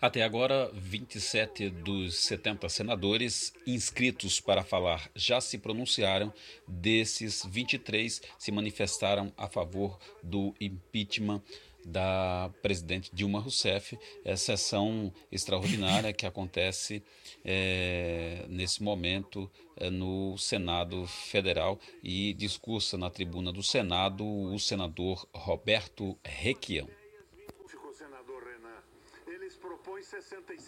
Até agora, 27 dos 70 senadores inscritos para falar já se pronunciaram. Desses, 23 se manifestaram a favor do impeachment da presidente Dilma Rousseff, é sessão extraordinária que acontece é, nesse momento é, no Senado Federal e discursa na tribuna do Senado o senador Roberto Requião. 65